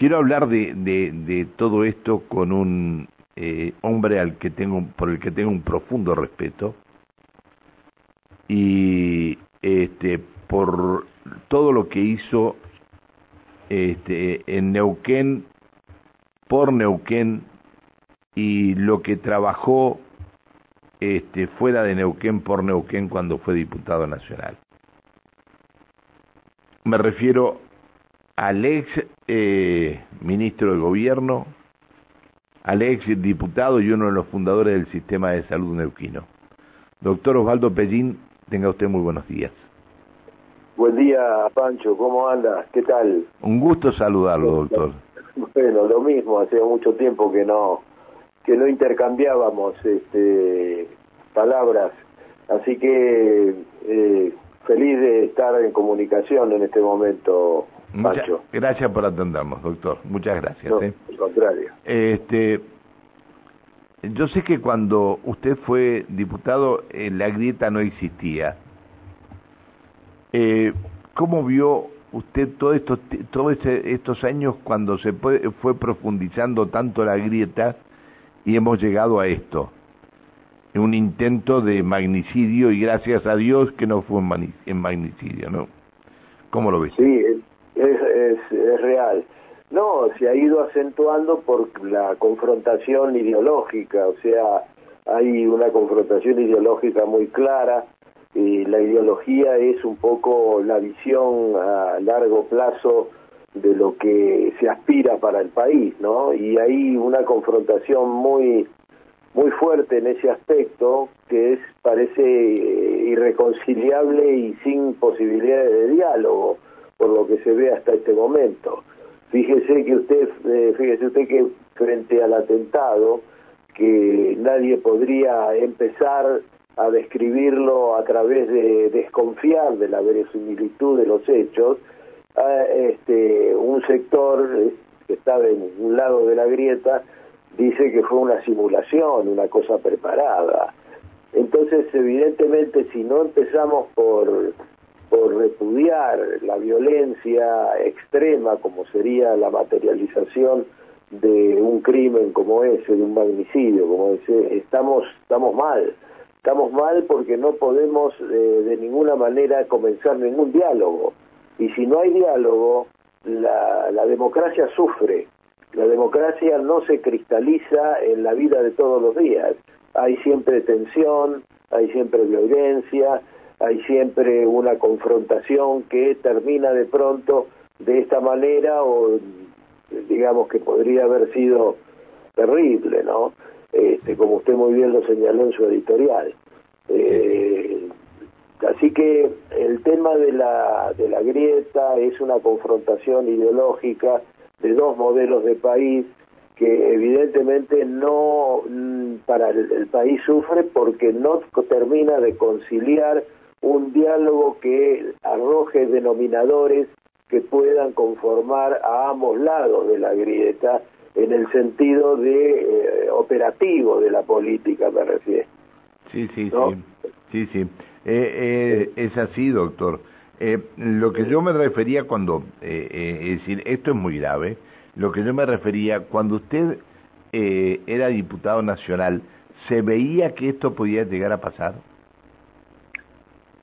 quiero hablar de, de, todo esto con un eh, hombre al que tengo, por el que tengo un profundo respeto y este, por todo lo que hizo este, en Neuquén, por Neuquén y lo que trabajó este, fuera de Neuquén por Neuquén cuando fue diputado nacional. Me refiero al ex eh, ministro de gobierno, al ex diputado y uno de los fundadores del sistema de salud neuquino. Doctor Osvaldo Pellín, tenga usted muy buenos días. Buen día, Pancho, ¿cómo anda? ¿Qué tal? Un gusto saludarlo, doctor. Bueno, lo mismo, hacía mucho tiempo que no que no intercambiábamos este, palabras, así que eh, feliz de estar en comunicación en este momento, Pancho. gracias por atendernos, doctor. Muchas gracias. No, ¿eh? Al contrario. Este, yo sé que cuando usted fue diputado, eh, la grieta no existía. Eh, ¿Cómo vio usted todos estos, todos estos años cuando se fue profundizando tanto la grieta y hemos llegado a esto? Un intento de magnicidio y gracias a Dios que no fue en magnicidio, ¿no? ¿Cómo lo ves? Sí, es, es, real. No, se ha ido acentuando por la confrontación ideológica, o sea, hay una confrontación ideológica muy clara y la ideología es un poco la visión a largo plazo de lo que se aspira para el país, ¿no? Y hay una confrontación muy muy fuerte en ese aspecto que es parece irreconciliable y sin posibilidades de diálogo por lo que se ve hasta este momento. Fíjese que usted, eh, fíjese usted que frente al atentado, que nadie podría empezar a describirlo a través de desconfiar de la verosimilitud de los hechos, este, un sector que estaba en un lado de la grieta dice que fue una simulación, una cosa preparada. Entonces, evidentemente, si no empezamos por por repudiar la violencia extrema como sería la materialización de un crimen como ese, de un magnicidio como ese, estamos, estamos mal. Estamos mal porque no podemos eh, de ninguna manera comenzar ningún diálogo. Y si no hay diálogo, la, la democracia sufre. La democracia no se cristaliza en la vida de todos los días. Hay siempre tensión, hay siempre violencia, hay siempre una confrontación que termina de pronto de esta manera o digamos que podría haber sido terrible, ¿no? Este, como usted muy bien lo señaló en su editorial. Eh, así que el tema de la, de la grieta es una confrontación ideológica de dos modelos de país que evidentemente no mm, para el país sufre porque no termina de conciliar un diálogo que arroje denominadores que puedan conformar a ambos lados de la grieta en el sentido de eh, operativo de la política me refiero. Sí, sí, sí, sí, sí. Eh, eh, es así, doctor. lo que yo me refería cuando, es decir, esto es muy grave, lo que yo me refería cuando usted era diputado nacional, ¿se veía que esto podía llegar a pasar?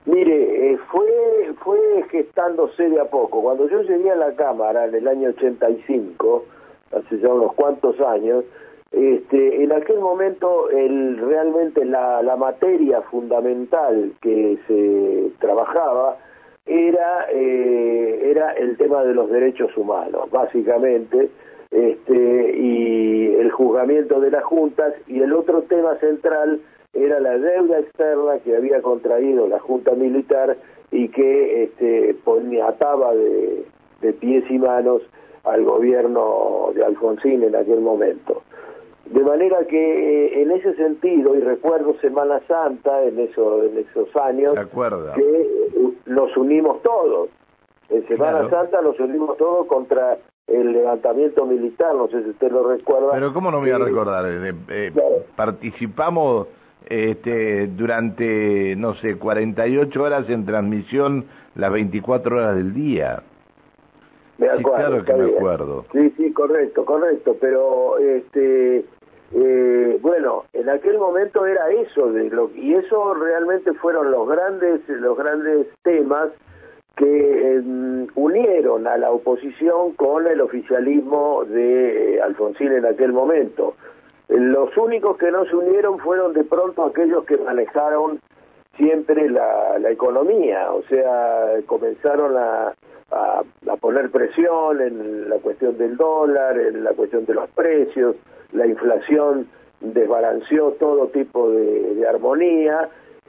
Mire, eh, fue, fue gestándose de a poco. Cuando yo llegué a la Cámara en el año 85, hace ya unos cuantos años, este, en aquel momento el, realmente la, la materia fundamental que se trabajaba era, eh, era el tema de los derechos humanos, básicamente, este, y el juzgamiento de las juntas, y el otro tema central era la deuda externa que había contraído la Junta Militar y que este, ponía, ataba de, pies y manos al gobierno de Alfonsín en aquel momento. De manera que eh, en ese sentido, y recuerdo Semana Santa en, eso, en esos años, que nos unimos todos. En Semana Santa nos unimos todos contra el levantamiento militar, no sé si usted lo recuerda. Pero ¿cómo no me voy a recordar? Eh, eh, participamos este, durante, no sé, 48 horas en transmisión las 24 horas del día. Me acuerdo, sí, claro que me acuerdo. Sí, sí, correcto, correcto, pero este eh, bueno, en aquel momento era eso de lo y eso realmente fueron los grandes los grandes temas que em, unieron a la oposición con el oficialismo de eh, Alfonsín en aquel momento. Los únicos que no se unieron fueron de pronto aquellos que manejaron siempre la, economía, o sea, comenzaron a, poner presión en la cuestión del dólar, en la cuestión de los precios, la inflación desbalanceó todo tipo de armonía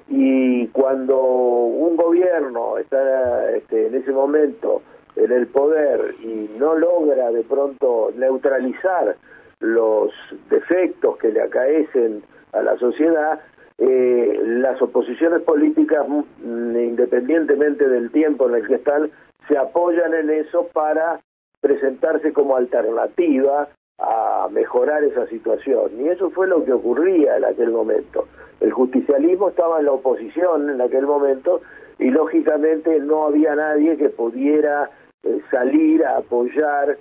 y cuando un gobierno está este, en ese momento en el poder y no logra de pronto neutralizar los defectos que le acaecen a la sociedad, eh, las oposiciones políticas, mm, independientemente del tiempo en el que están, se apoyan en eso para presentarse como alternativa a mejorar esa situación. Y eso fue lo que ocurría en aquel momento. El justicialismo estaba en la oposición en aquel momento y lógicamente no había nadie que pudiera eh, salir a apoyar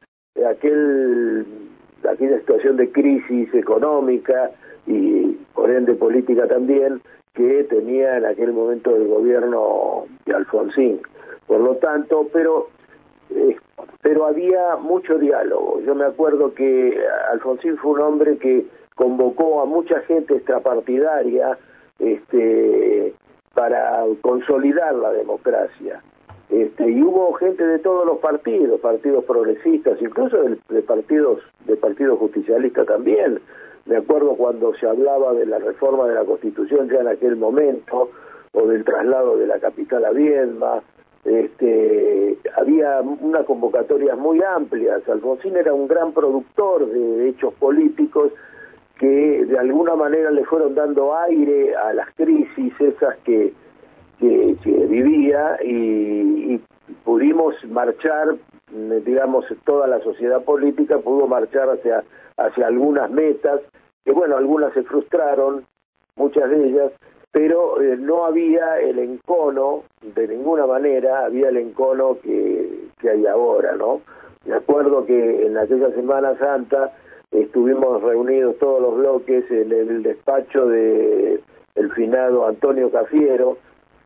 aquel aquella situación de crisis económica y por ende política también que tenía en aquel momento el gobierno de Alfonsín. Por lo tanto, pero eh, pero había mucho diálogo. Yo me acuerdo que Alfonsín fue un hombre que convocó a mucha gente extrapartidaria este, para consolidar la democracia. Este, y hubo gente de todos los partidos, partidos progresistas, incluso de, partidos de partidos justicialistas también. Me acuerdo cuando se hablaba de la reforma de la Constitución ya en aquel momento, o del traslado de la capital a Viedma, este, había una convocatoria muy amplia. Alfonsín era un gran productor de hechos políticos que de alguna manera le fueron dando aire a las crisis esas que, que, vivía y, pudimos marchar, digamos, toda la sociedad política pudo marchar hacia, hacia algunas metas, que bueno, algunas se frustraron, muchas de ellas, pero eh, no había el encono, de ninguna manera, había el encono que, que hay ahora, ¿no? Me acuerdo que en aquella Semana Santa estuvimos reunidos todos los bloques en el despacho de el finado Antonio Cafiero,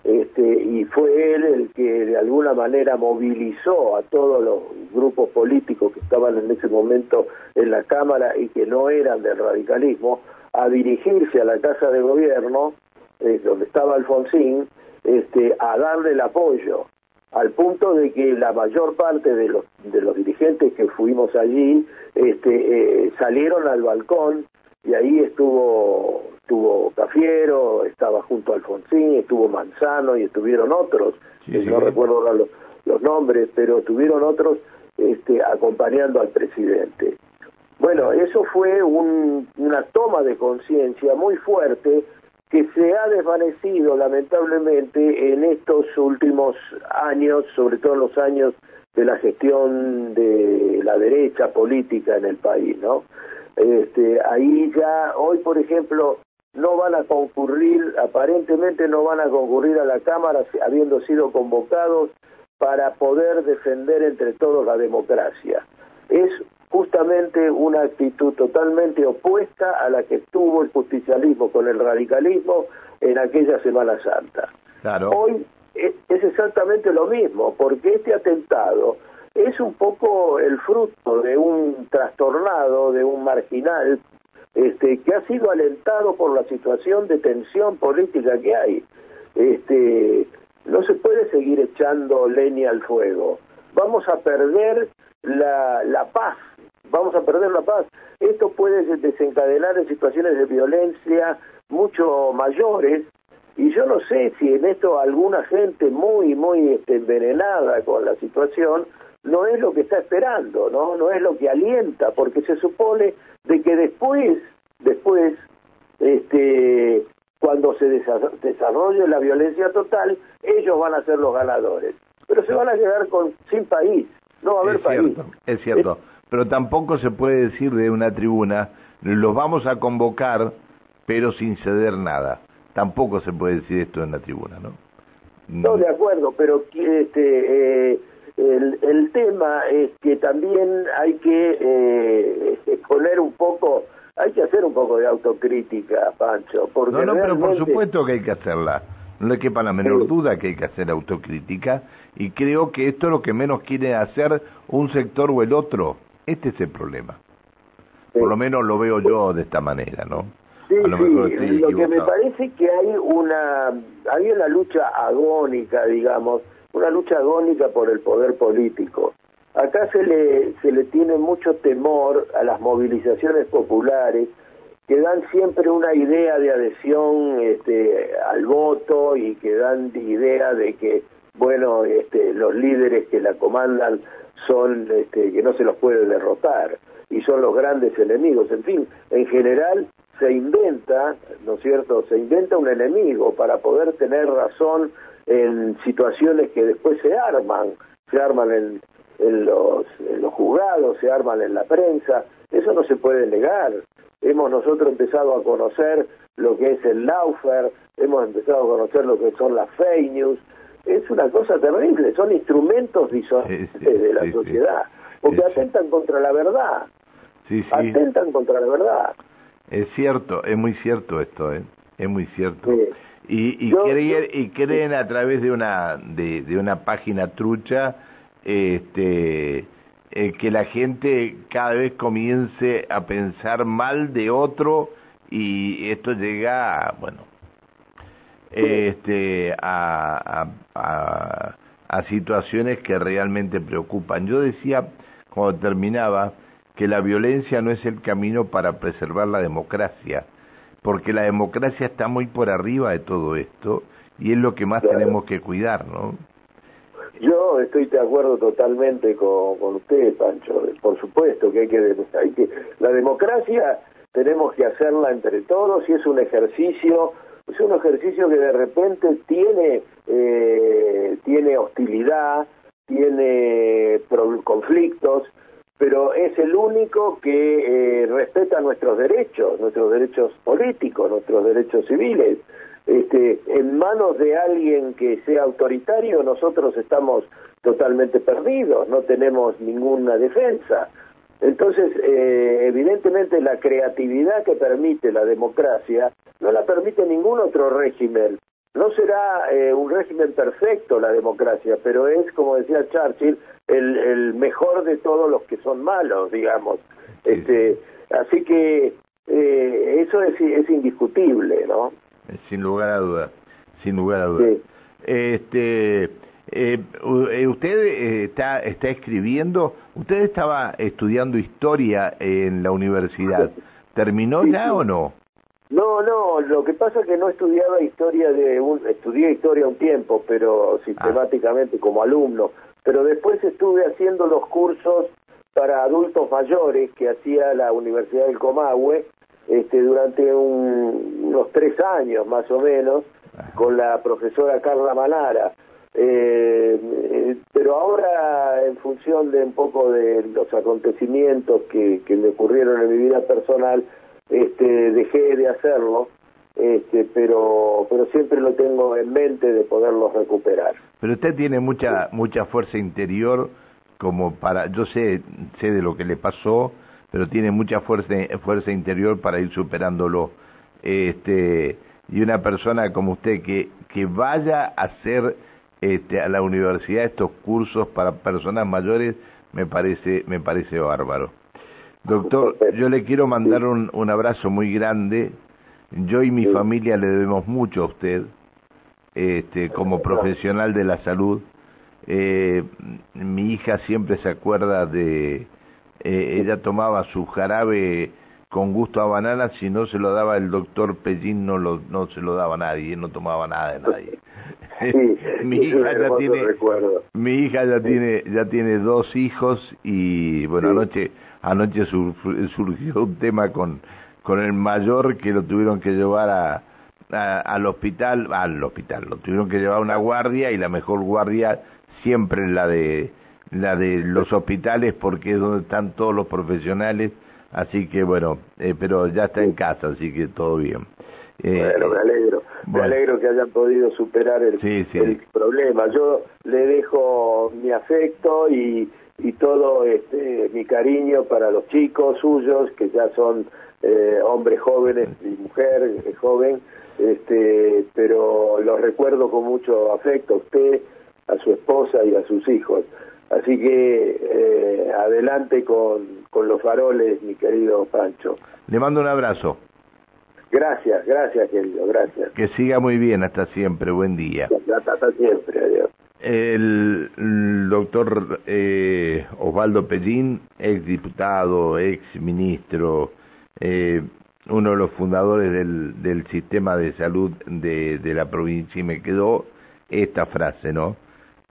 este, y fue él el que de alguna manera movilizó a todos los grupos políticos que estaban en ese momento en la Cámara y que no eran del radicalismo, a dirigirse a la Casa de Gobierno, eh, donde estaba Alfonsín, este, a darle el apoyo al punto de que la mayor parte de los de los dirigentes que fuimos allí este, eh, salieron al balcón y ahí estuvo estuvo Cafiero, estaba junto a Alfonsín, estuvo Manzano y estuvieron otros, no recuerdo los, los, nombres, pero tuvieron otros este, acompañando al presidente. Bueno, eso fue un, una toma de conciencia muy fuerte que se ha desvanecido lamentablemente en estos últimos años, sobre todo en los años de la gestión de la derecha política en el país, ¿no? Este, ahí ya, hoy por ejemplo, no van a concurrir, aparentemente no van a concurrir a la Cámara habiendo sido convocados para poder defender entre todos la democracia. Es justamente una actitud totalmente opuesta a la que tuvo el justicialismo con el radicalismo en aquella Semana Santa. Hoy es, exactamente lo mismo, porque este atentado es un poco el fruto de un trastornado, de un marginal, este, que ha sido alentado por la situación de tensión política que hay. Este, no se puede seguir echando leña al fuego. Vamos a perder la, paz vamos a perder la paz. Esto puede desencadenar en situaciones de violencia mucho mayores y yo no sé si en esto alguna gente muy, muy este, envenenada con la situación no es lo que está esperando, ¿no? No es lo que alienta, porque se supone de que después, después, este, cuando se desarrolle la violencia total, ellos van a ser los ganadores. Pero se van a quedar con sin país, no va a haber es Cierto, es cierto pero tampoco se puede decir de una tribuna, los vamos a convocar, pero sin ceder nada. Tampoco se puede decir esto en la tribuna, ¿no? No, de acuerdo, pero este, eh, el, el tema es que también hay que eh, poner un poco, hay que hacer un poco de autocrítica, Pancho. Porque no, no, pero por supuesto que hay que hacerla. No le quepa la menor duda que hay que hacer autocrítica y creo que esto es lo que menos quiere hacer un sector o el otro. Este es el problema. Por lo menos lo veo yo de esta manera, ¿no? Sí, lo sí, lo que me parece que hay una, hay una lucha agónica, digamos, una lucha agónica por el poder político. Acá se le, se le tiene mucho temor a las movilizaciones populares que dan siempre una idea de adhesión este, al voto y que dan idea de que, bueno, este, los líderes que la comandan son, este, que no se los puede derrotar y son los grandes enemigos. En fin, en general se inventa, ¿no es cierto? Se inventa un enemigo para poder tener razón en situaciones que después se arman, se arman en, en los, en los juzgados, se arman en la prensa, eso no se puede negar. Hemos nosotros empezado a conocer lo que es el laufer, hemos empezado a conocer lo que son las fake news, es una cosa terrible, son instrumentos disonantes Sí, sí, de la sí, sociedad, porque atentan contra la verdad, Sí, sí, atentan contra la verdad. es cierto, es muy cierto esto, ¿eh? Es muy cierto. Y, y, Yo- creen, yo- y creen a través de una de, de una página trucha este eh, que la gente cada vez comience a pensar mal de otro y esto llega a, bueno este a, a, a, a situaciones que realmente preocupan. Yo decía cuando terminaba que la violencia no es el camino para preservar la democracia porque la democracia está muy por arriba de todo esto y es lo que más Claro. tenemos que cuidar, ¿no? Yo estoy de acuerdo totalmente con, con usted, Pancho. Por supuesto que hay que, hay que... La democracia tenemos que hacerla entre todos y es un ejercicio, es un ejercicio que de repente tiene, eh, tiene hostilidad, tiene pro- conflictos, pero es el único que eh, respeta nuestros derechos, nuestros derechos políticos, nuestros derechos civiles. Este, en manos de alguien que sea autoritario, nosotros estamos totalmente perdidos, no tenemos ninguna defensa. Entonces, eh, evidentemente la creatividad que permite la democracia no la permite ningún otro régimen. No será eh, un régimen perfecto la democracia, pero es, como decía Churchill, el, el mejor de todos los que son malos, digamos. Sí, Este, Así que eh, eso es, es indiscutible, ¿no? Sin lugar a dudas, sin lugar a dudas. Sí. Este, eh, eh, usted eh, está, está escribiendo, usted estaba estudiando historia en la universidad, ¿terminó Sí, ya sí. o no? No, no, lo que pasa es que no estudiaba historia de un, estudié historia un tiempo, pero sistemáticamente como alumno, pero después estuve haciendo los cursos para adultos mayores que hacía la Universidad del Comahue este, durante un- unos tres años más o menos con la profesora Carla Manara. Eh, eh, pero ahora, en función de un poco de los acontecimientos que, que me ocurrieron en mi vida personal, este, dejé de hacerlo, este, pero, pero siempre lo tengo en mente de poderlo recuperar. Pero usted tiene mucha mucha fuerza interior como para, yo sé sé de lo que le pasó, pero tiene mucha fuerza fuerza interior para ir superándolo. Este y una persona como usted que que vaya a hacer este a la universidad estos cursos para personas mayores me parece me parece bárbaro. Doctor, yo le quiero mandar un, un abrazo muy grande. Yo y mi Sí. familia le debemos mucho a usted este, como profesional de la salud. Eh, mi hija siempre se acuerda de, eh, ella tomaba su jarabe con gusto a banana, si no se lo daba el doctor Pellín no, lo, no se lo daba a nadie, no tomaba nada de nadie. Sí, mi hija ya tiene, mi hija ya tiene, ya tiene dos hijos y bueno Sí. anoche, anoche sur- surgió un tema con, con el mayor que lo tuvieron que llevar a, a- al hospital, al hospital, lo tuvieron que llevar a una guardia y la mejor guardia siempre es la de la de los hospitales porque es donde están todos los profesionales, así que bueno, eh, pero ya está en casa, así que todo bien. bueno, me alegro. Me alegro que hayan podido superar el, el problema. Yo le dejo mi afecto y, y todo este, mi cariño para los chicos suyos, que ya son eh, hombres jóvenes y mujer eh, joven, este, pero los recuerdo con mucho afecto a usted, a su esposa y a sus hijos. Así que eh, adelante con, con los faroles, mi querido Pancho. Le mando un abrazo. Gracias, gracias, querido, gracias. Que siga muy bien, hasta siempre, buen día. Hasta, siempre, adiós. El, doctor eh, Osvaldo Pellín, ex diputado, ex ministro, eh, uno de los fundadores del, sistema de salud de, de la provincia, y me quedó esta frase, ¿no?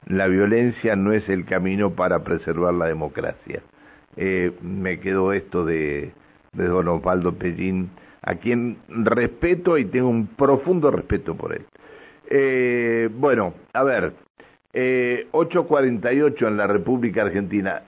La violencia no es el camino para preservar la democracia. Eh, me quedó esto de, de don Osvaldo Pellín a quien respeto y tengo un profundo respeto por él. Eh, bueno, a ver, eh, 8.48 en la República Argentina.